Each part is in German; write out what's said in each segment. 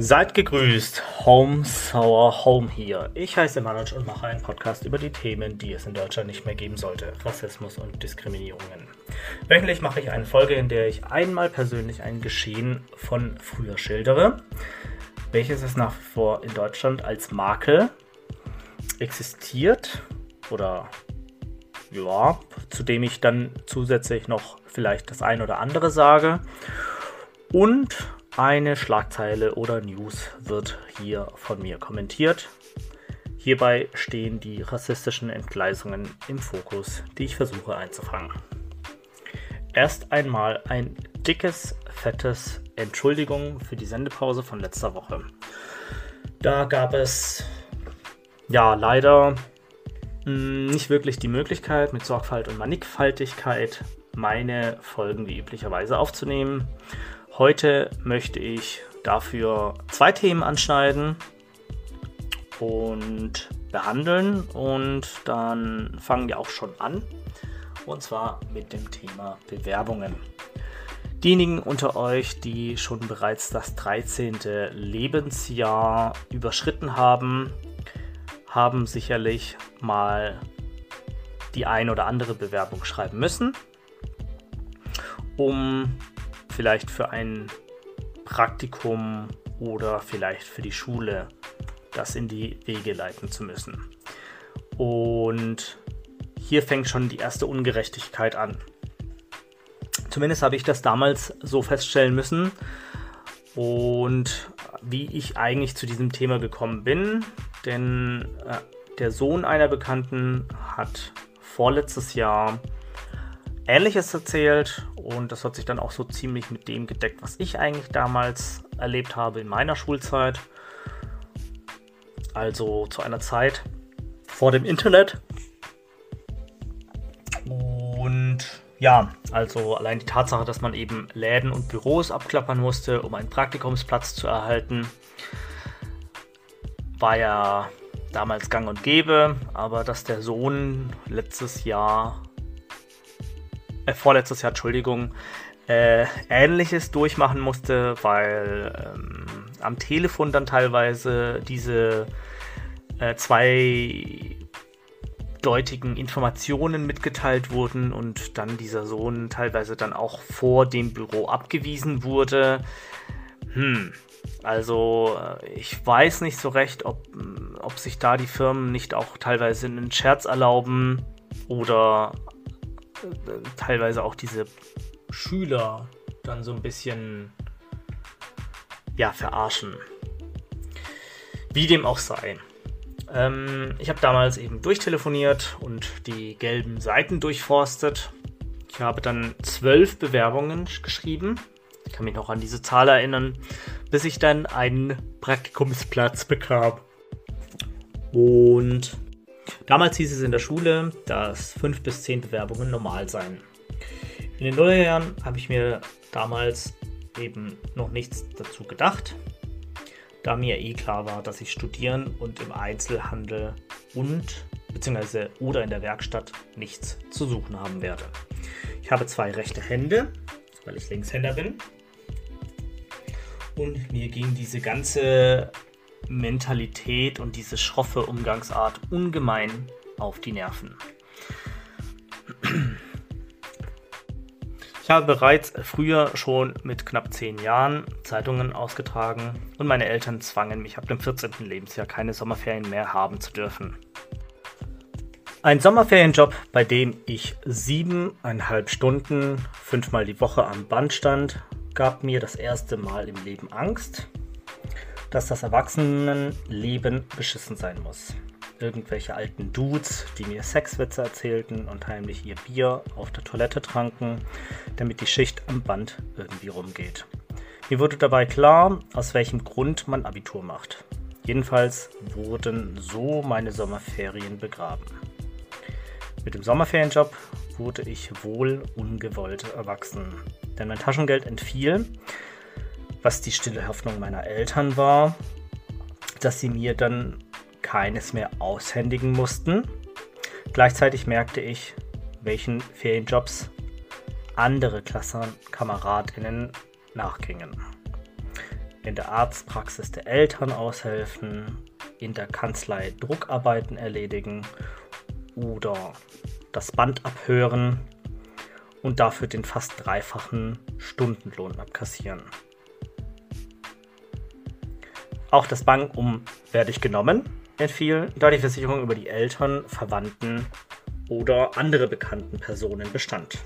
Seid gegrüßt, Home Sour Home hier. Ich heiße Manoj und mache einen Podcast über die Themen, die es in Deutschland nicht mehr geben sollte: Rassismus und Diskriminierungen. Wöchentlich mache ich eine Folge, in der ich einmal persönlich ein Geschehen von früher schildere, welches es nach wie vor in Deutschland als Makel existiert oder ja, zu dem ich dann zusätzlich noch vielleicht das ein oder andere sage. Und eine Schlagzeile oder News wird hier von mir kommentiert. Hierbei stehen die rassistischen Entgleisungen im Fokus, die ich versuche einzufangen. Erst einmal ein dickes, fettes Entschuldigung für die Sendepause von letzter Woche. Da gab es ja leider hm, nicht wirklich die Möglichkeit, mit Sorgfalt und Mannigfaltigkeit meine Folgen wie üblicherweise aufzunehmen. Heute möchte ich dafür zwei Themen anschneiden und behandeln und dann fangen wir auch schon an und zwar mit dem Thema Bewerbungen. Diejenigen unter euch, die schon bereits das 13. Lebensjahr überschritten haben, haben sicherlich mal die ein oder andere Bewerbung schreiben müssen, um vielleicht für ein Praktikum oder vielleicht für die Schule das in die Wege leiten zu müssen. Und hier fängt schon die erste Ungerechtigkeit an. Zumindest habe ich das damals so feststellen müssen. Und wie ich eigentlich zu diesem Thema gekommen bin, denn äh, der Sohn einer Bekannten hat vorletztes Jahr Ähnliches erzählt und das hat sich dann auch so ziemlich mit dem gedeckt, was ich eigentlich damals erlebt habe in meiner Schulzeit. Also zu einer Zeit vor dem Internet. Und ja, also allein die Tatsache, dass man eben Läden und Büros abklappern musste, um einen Praktikumsplatz zu erhalten, war ja damals gang und gäbe. Aber dass der Sohn letztes Jahr äh, vorletztes Jahr, Entschuldigung, äh, Ähnliches durchmachen musste, weil ähm, am Telefon dann teilweise diese äh, zweideutigen Informationen mitgeteilt wurden und dann dieser Sohn teilweise dann auch vor dem Büro abgewiesen wurde. Hm, also äh, ich weiß nicht so recht, ob, ob sich da die Firmen nicht auch teilweise einen Scherz erlauben oder teilweise auch diese Schüler dann so ein bisschen ja, verarschen. Wie dem auch sei. Ähm, ich habe damals eben durchtelefoniert und die gelben Seiten durchforstet. Ich habe dann zwölf Bewerbungen geschrieben. Ich kann mich noch an diese Zahl erinnern, bis ich dann einen Praktikumsplatz bekam. Und Damals hieß es in der Schule, dass fünf bis zehn Bewerbungen normal seien. In den Nullerjahren habe ich mir damals eben noch nichts dazu gedacht, da mir eh klar war, dass ich studieren und im Einzelhandel und bzw. oder in der Werkstatt nichts zu suchen haben werde. Ich habe zwei rechte Hände, weil ich Linkshänder bin. Und mir ging diese ganze Mentalität und diese schroffe Umgangsart ungemein auf die Nerven. Ich habe bereits früher schon mit knapp zehn Jahren Zeitungen ausgetragen und meine Eltern zwangen mich ab dem 14. Lebensjahr keine Sommerferien mehr haben zu dürfen. Ein Sommerferienjob, bei dem ich siebeneinhalb Stunden, fünfmal die Woche am Band stand, gab mir das erste Mal im Leben Angst dass das Erwachsenenleben beschissen sein muss. Irgendwelche alten Dudes, die mir Sexwitze erzählten und heimlich ihr Bier auf der Toilette tranken, damit die Schicht am Band irgendwie rumgeht. Mir wurde dabei klar, aus welchem Grund man Abitur macht. Jedenfalls wurden so meine Sommerferien begraben. Mit dem Sommerferienjob wurde ich wohl ungewollt erwachsen, denn mein Taschengeld entfiel was die stille Hoffnung meiner Eltern war, dass sie mir dann keines mehr aushändigen mussten. Gleichzeitig merkte ich, welchen Ferienjobs andere Klassenkameradinnen nachgingen. in der Arztpraxis der Eltern aushelfen, in der Kanzlei Druckarbeiten erledigen oder das Band abhören und dafür den fast dreifachen Stundenlohn abkassieren. Auch das Bankum werde ich genommen entfiel, da die Versicherung über die Eltern, Verwandten oder andere bekannten Personen bestand.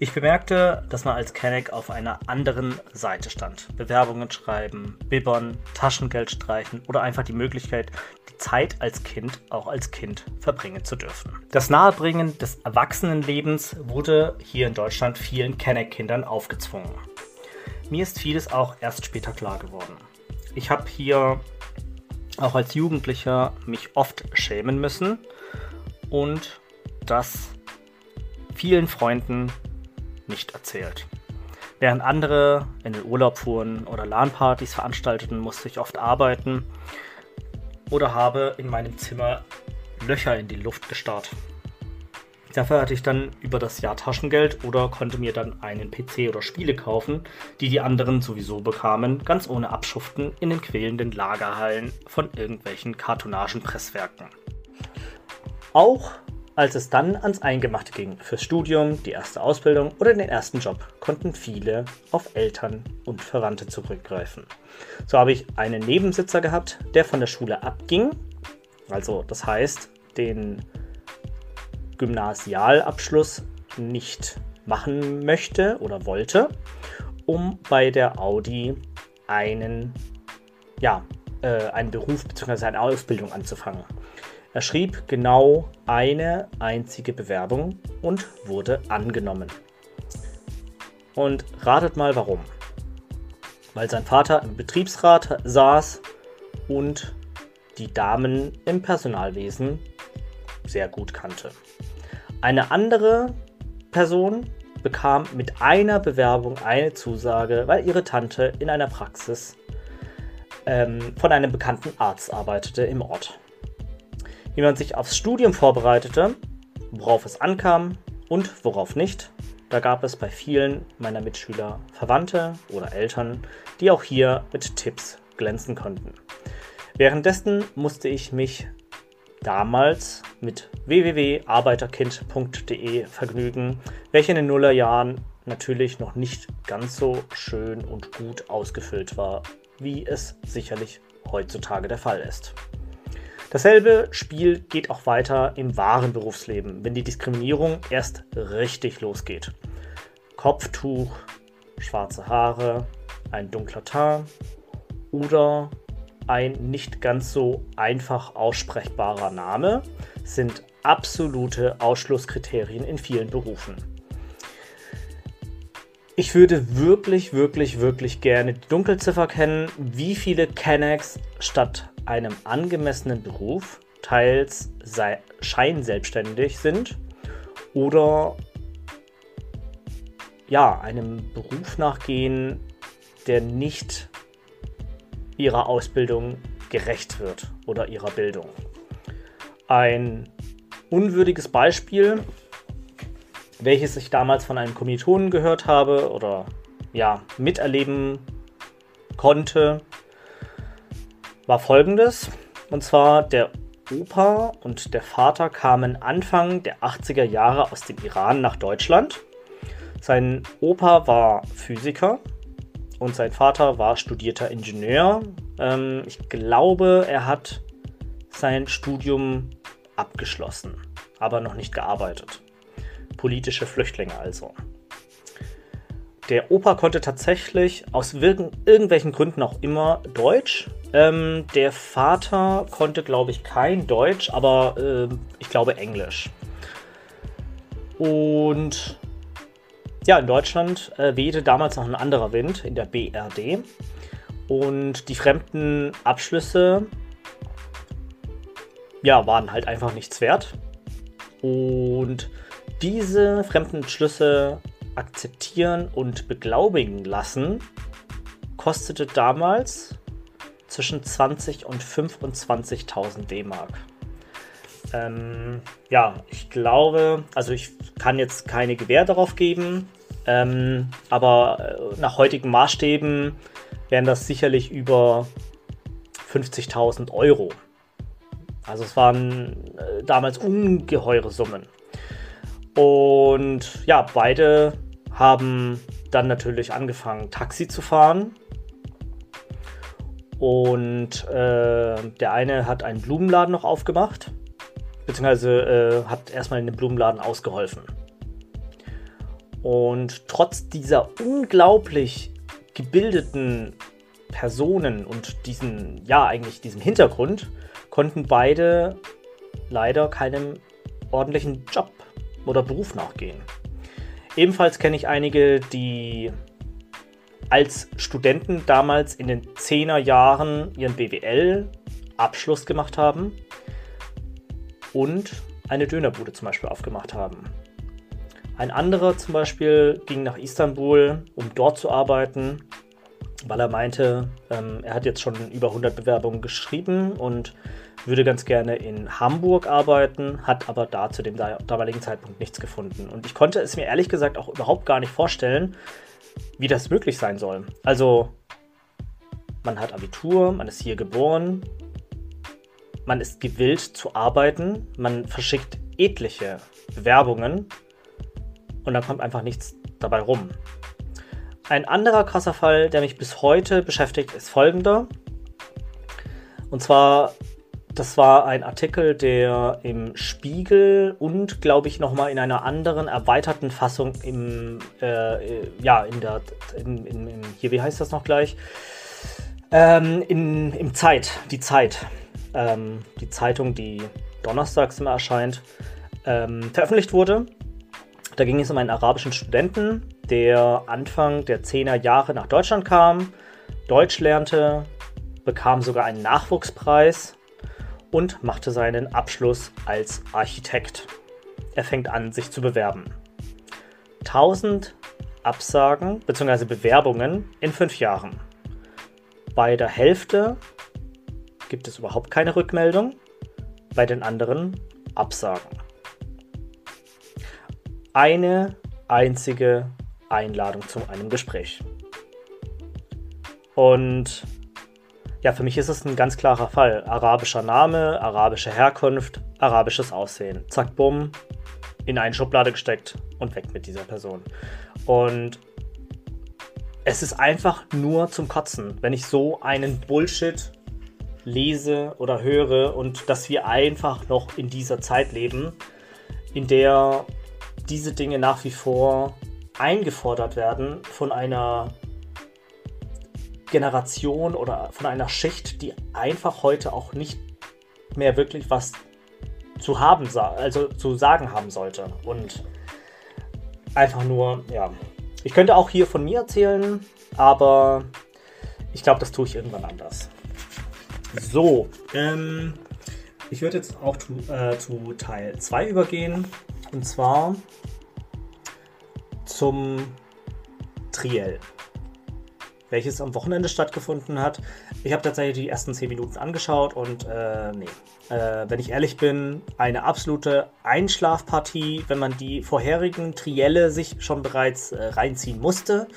Ich bemerkte, dass man als Kenneck auf einer anderen Seite stand. Bewerbungen schreiben, bibbern, Taschengeld streichen oder einfach die Möglichkeit, die Zeit als Kind auch als Kind verbringen zu dürfen. Das Nahebringen des Erwachsenenlebens wurde hier in Deutschland vielen Kenneck-Kindern aufgezwungen. Mir ist vieles auch erst später klar geworden. Ich habe hier auch als Jugendlicher mich oft schämen müssen und das vielen Freunden nicht erzählt. Während andere in den Urlaub fuhren oder LAN-Partys veranstalteten, musste ich oft arbeiten oder habe in meinem Zimmer Löcher in die Luft gestarrt. Dafür hatte ich dann über das Jahr Taschengeld oder konnte mir dann einen PC oder Spiele kaufen, die die anderen sowieso bekamen, ganz ohne Abschuften in den quälenden Lagerhallen von irgendwelchen Kartonagenpresswerken. Auch als es dann ans Eingemachte ging, fürs Studium, die erste Ausbildung oder den ersten Job, konnten viele auf Eltern und Verwandte zurückgreifen. So habe ich einen Nebensitzer gehabt, der von der Schule abging, also das heißt, den Gymnasialabschluss nicht machen möchte oder wollte, um bei der Audi einen, ja, äh, einen Beruf bzw. eine Ausbildung anzufangen. Er schrieb genau eine einzige Bewerbung und wurde angenommen. Und ratet mal warum. Weil sein Vater im Betriebsrat saß und die Damen im Personalwesen sehr gut kannte. Eine andere Person bekam mit einer Bewerbung eine Zusage, weil ihre Tante in einer Praxis ähm, von einem bekannten Arzt arbeitete im Ort wie man sich aufs Studium vorbereitete, worauf es ankam und worauf nicht. Da gab es bei vielen meiner Mitschüler Verwandte oder Eltern, die auch hier mit Tipps glänzen konnten. Währenddessen musste ich mich damals mit www.arbeiterkind.de vergnügen, welche in den Nullerjahren natürlich noch nicht ganz so schön und gut ausgefüllt war, wie es sicherlich heutzutage der Fall ist. Dasselbe Spiel geht auch weiter im wahren Berufsleben, wenn die Diskriminierung erst richtig losgeht. Kopftuch, schwarze Haare, ein dunkler Teint oder ein nicht ganz so einfach aussprechbarer Name sind absolute Ausschlusskriterien in vielen Berufen. Ich würde wirklich, wirklich, wirklich gerne die Dunkelziffer kennen, wie viele Kennex statt einem angemessenen Beruf teils scheinselbstständig sind oder ja, einem Beruf nachgehen, der nicht ihrer Ausbildung gerecht wird oder ihrer Bildung. Ein unwürdiges Beispiel, welches ich damals von einem Kommilitonen gehört habe oder ja, miterleben konnte, war folgendes. Und zwar der Opa und der Vater kamen Anfang der 80er Jahre aus dem Iran nach Deutschland. Sein Opa war Physiker und sein Vater war studierter Ingenieur. Ähm, ich glaube, er hat sein Studium abgeschlossen, aber noch nicht gearbeitet. Politische Flüchtlinge also. Der Opa konnte tatsächlich aus irgendwelchen Gründen auch immer Deutsch. Ähm, der Vater konnte, glaube ich, kein Deutsch, aber äh, ich glaube Englisch. Und ja, in Deutschland äh, wehte damals noch ein anderer Wind in der BRD. Und die fremden Abschlüsse ja, waren halt einfach nichts wert. Und diese fremden Schlüsse akzeptieren und beglaubigen lassen, kostete damals zwischen 20 und 25.000 D-Mark. Ähm, ja, ich glaube, also ich kann jetzt keine Gewähr darauf geben, Ähm, aber äh, nach heutigen Maßstäben wären das sicherlich über 50.000 Euro. Also es waren äh, damals ungeheure Summen. Und ja, beide haben dann natürlich angefangen, Taxi zu fahren. Und äh, der eine hat einen Blumenladen noch aufgemacht, beziehungsweise äh, hat erstmal in den Blumenladen ausgeholfen. Und trotz dieser unglaublich gebildeten Personen und diesen, ja, eigentlich diesem Hintergrund, konnten beide leider keinem ordentlichen Job oder Beruf nachgehen. Ebenfalls kenne ich einige, die als Studenten damals in den 10er Jahren ihren BWL-Abschluss gemacht haben und eine Dönerbude zum Beispiel aufgemacht haben. Ein anderer zum Beispiel ging nach Istanbul, um dort zu arbeiten, weil er meinte, ähm, er hat jetzt schon über 100 Bewerbungen geschrieben und würde ganz gerne in Hamburg arbeiten, hat aber da zu dem damaligen Zeitpunkt nichts gefunden. Und ich konnte es mir ehrlich gesagt auch überhaupt gar nicht vorstellen, wie das möglich sein soll. Also, man hat Abitur, man ist hier geboren, man ist gewillt zu arbeiten, man verschickt etliche Bewerbungen und dann kommt einfach nichts dabei rum. Ein anderer krasser Fall, der mich bis heute beschäftigt, ist folgender. Und zwar, das war ein Artikel, der im Spiegel und, glaube ich, nochmal in einer anderen erweiterten Fassung im, äh, ja, in der, in, in, in, hier, wie heißt das noch gleich? Ähm, in, Im Zeit, die Zeit. Ähm, die Zeitung, die donnerstags immer erscheint, ähm, veröffentlicht wurde. Da ging es um einen arabischen Studenten, der Anfang der 10er Jahre nach Deutschland kam, Deutsch lernte, bekam sogar einen Nachwuchspreis und machte seinen Abschluss als Architekt. Er fängt an, sich zu bewerben. 1000 Absagen bzw. Bewerbungen in fünf Jahren. Bei der Hälfte gibt es überhaupt keine Rückmeldung, bei den anderen Absagen eine einzige Einladung zu einem Gespräch. Und ja, für mich ist es ein ganz klarer Fall. Arabischer Name, arabische Herkunft, arabisches Aussehen. Zack, bumm, in eine Schublade gesteckt und weg mit dieser Person. Und es ist einfach nur zum Kotzen, wenn ich so einen Bullshit lese oder höre und dass wir einfach noch in dieser Zeit leben, in der diese Dinge nach wie vor eingefordert werden von einer Generation oder von einer Schicht, die einfach heute auch nicht mehr wirklich was zu haben, also zu sagen haben sollte. Und einfach nur, ja. Ich könnte auch hier von mir erzählen, aber ich glaube, das tue ich irgendwann anders. So, ähm, ich würde jetzt auch zu, äh, zu Teil 2 übergehen. Und zwar zum Triell, welches am Wochenende stattgefunden hat. Ich habe tatsächlich die ersten 10 Minuten angeschaut und äh, nee, äh, wenn ich ehrlich bin, eine absolute Einschlafpartie, wenn man die vorherigen Trielle sich schon bereits äh, reinziehen musste.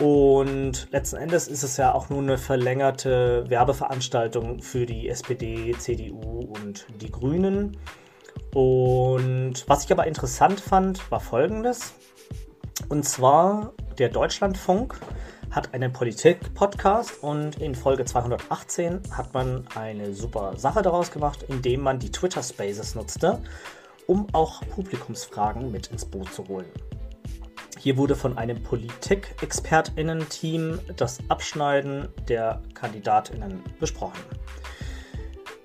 Und letzten Endes ist es ja auch nur eine verlängerte Werbeveranstaltung für die SPD, CDU und die Grünen. Und was ich aber interessant fand, war folgendes. Und zwar der Deutschlandfunk hat einen Politik-Podcast und in Folge 218 hat man eine super Sache daraus gemacht, indem man die Twitter Spaces nutzte, um auch Publikumsfragen mit ins Boot zu holen. Hier wurde von einem Politik-ExpertInnen-Team das Abschneiden der KandidatInnen besprochen.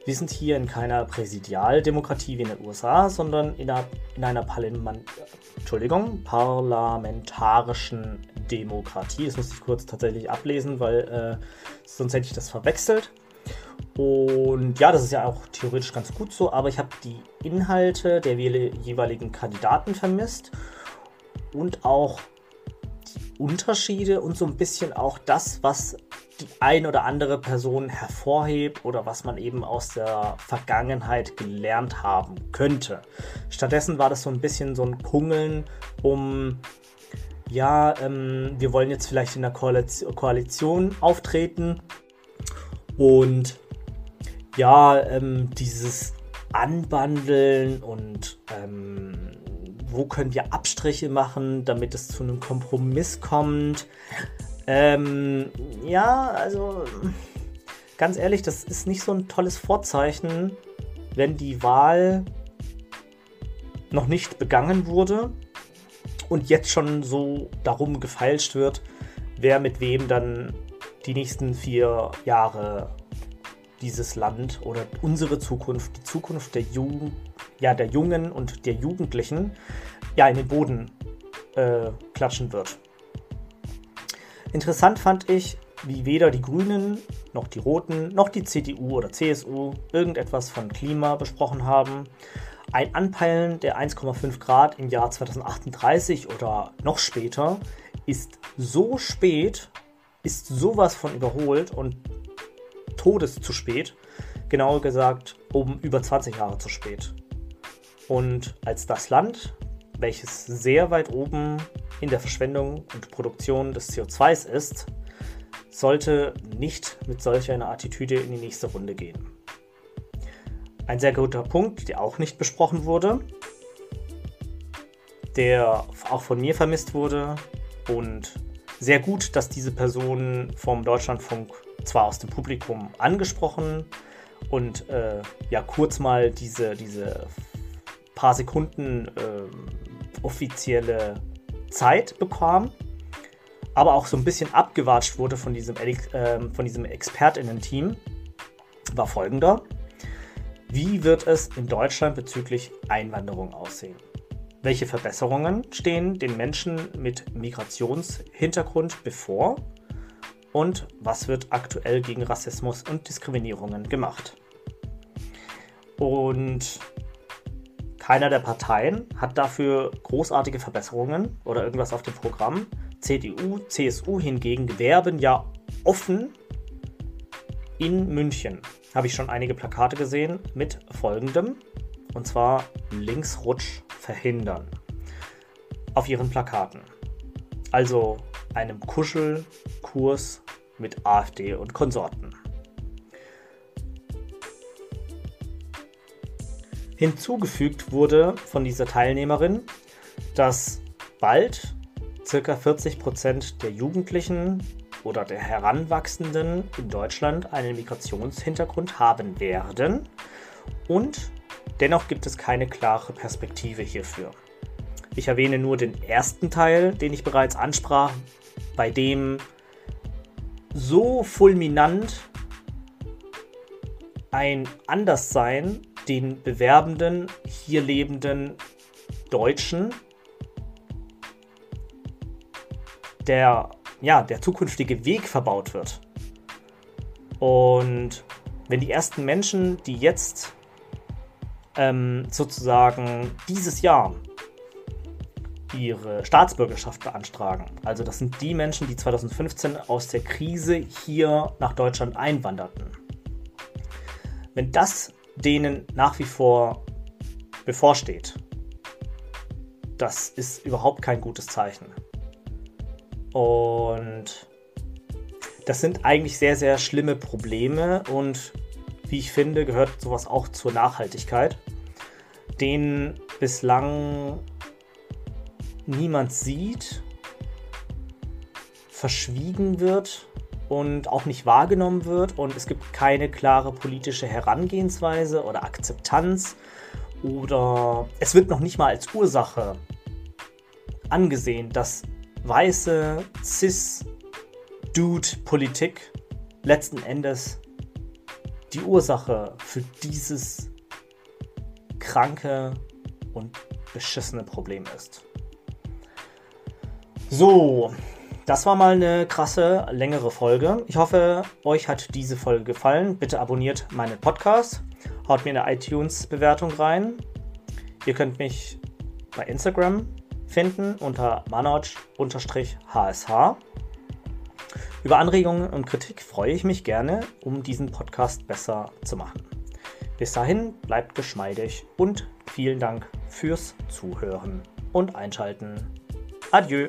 Wir sind hier in keiner Präsidialdemokratie wie in den USA, sondern in einer, in einer parlamentarischen Demokratie. Das musste ich kurz tatsächlich ablesen, weil äh, sonst hätte ich das verwechselt. Und ja, das ist ja auch theoretisch ganz gut so, aber ich habe die Inhalte der jeweiligen Kandidaten vermisst und auch Unterschiede und so ein bisschen auch das, was die ein oder andere Person hervorhebt oder was man eben aus der Vergangenheit gelernt haben könnte. Stattdessen war das so ein bisschen so ein Kungeln um ja, ähm, wir wollen jetzt vielleicht in der Koalition auftreten und ja, ähm, dieses Anbandeln und ähm, wo können wir Abstriche machen, damit es zu einem Kompromiss kommt. Ähm, ja, also ganz ehrlich, das ist nicht so ein tolles Vorzeichen, wenn die Wahl noch nicht begangen wurde und jetzt schon so darum gefeilscht wird, wer mit wem dann die nächsten vier Jahre dieses Land oder unsere Zukunft, die Zukunft der, Ju ja, der Jungen und der Jugendlichen, ja, in den Boden äh, klatschen wird. Interessant fand ich, wie weder die Grünen noch die Roten noch die CDU oder CSU irgendetwas von Klima besprochen haben. Ein Anpeilen der 1,5 Grad im Jahr 2038 oder noch später ist so spät, ist sowas von überholt und todes zu spät. Genauer gesagt, um über 20 Jahre zu spät. Und als das Land, welches sehr weit oben in der Verschwendung und Produktion des CO2s ist, sollte nicht mit solch einer Attitüde in die nächste Runde gehen. Ein sehr guter Punkt, der auch nicht besprochen wurde, der auch von mir vermisst wurde und sehr gut, dass diese Person vom Deutschlandfunk zwar aus dem Publikum angesprochen und äh, ja kurz mal diese, diese paar Sekunden äh, offizielle Zeit bekam, aber auch so ein bisschen abgewatscht wurde von diesem, äh, von diesem ExpertInnen-Team, war folgender. Wie wird es in Deutschland bezüglich Einwanderung aussehen? Welche Verbesserungen stehen den Menschen mit Migrationshintergrund bevor? Und was wird aktuell gegen Rassismus und Diskriminierungen gemacht? Und keiner der Parteien hat dafür großartige Verbesserungen oder irgendwas auf dem Programm. CDU, CSU hingegen werben ja offen in München. Habe ich schon einige Plakate gesehen mit folgendem. Und zwar Linksrutsch verhindern. Auf ihren Plakaten. Also einem Kuschelkurs mit AfD und Konsorten. Hinzugefügt wurde von dieser Teilnehmerin, dass bald ca. 40% der Jugendlichen oder der Heranwachsenden in Deutschland einen Migrationshintergrund haben werden und dennoch gibt es keine klare Perspektive hierfür. Ich erwähne nur den ersten Teil, den ich bereits ansprach, bei dem so fulminant ein Anderssein den bewerbenden, hier lebenden Deutschen der, ja, der zukünftige Weg verbaut wird. Und wenn die ersten Menschen, die jetzt ähm, sozusagen dieses Jahr ihre Staatsbürgerschaft beantragen. Also das sind die Menschen, die 2015 aus der Krise hier nach Deutschland einwanderten. Wenn das denen nach wie vor bevorsteht, das ist überhaupt kein gutes Zeichen. Und das sind eigentlich sehr, sehr schlimme Probleme und wie ich finde, gehört sowas auch zur Nachhaltigkeit, denen bislang niemand sieht, verschwiegen wird und auch nicht wahrgenommen wird und es gibt keine klare politische Herangehensweise oder Akzeptanz oder es wird noch nicht mal als Ursache angesehen, dass weiße Cis-Dude-Politik letzten Endes die Ursache für dieses kranke und beschissene Problem ist. So, das war mal eine krasse, längere Folge. Ich hoffe, euch hat diese Folge gefallen. Bitte abonniert meinen Podcast. Haut mir eine iTunes-Bewertung rein. Ihr könnt mich bei Instagram finden unter manoj-hsh. Über Anregungen und Kritik freue ich mich gerne, um diesen Podcast besser zu machen. Bis dahin bleibt geschmeidig und vielen Dank fürs Zuhören und Einschalten. Adieu.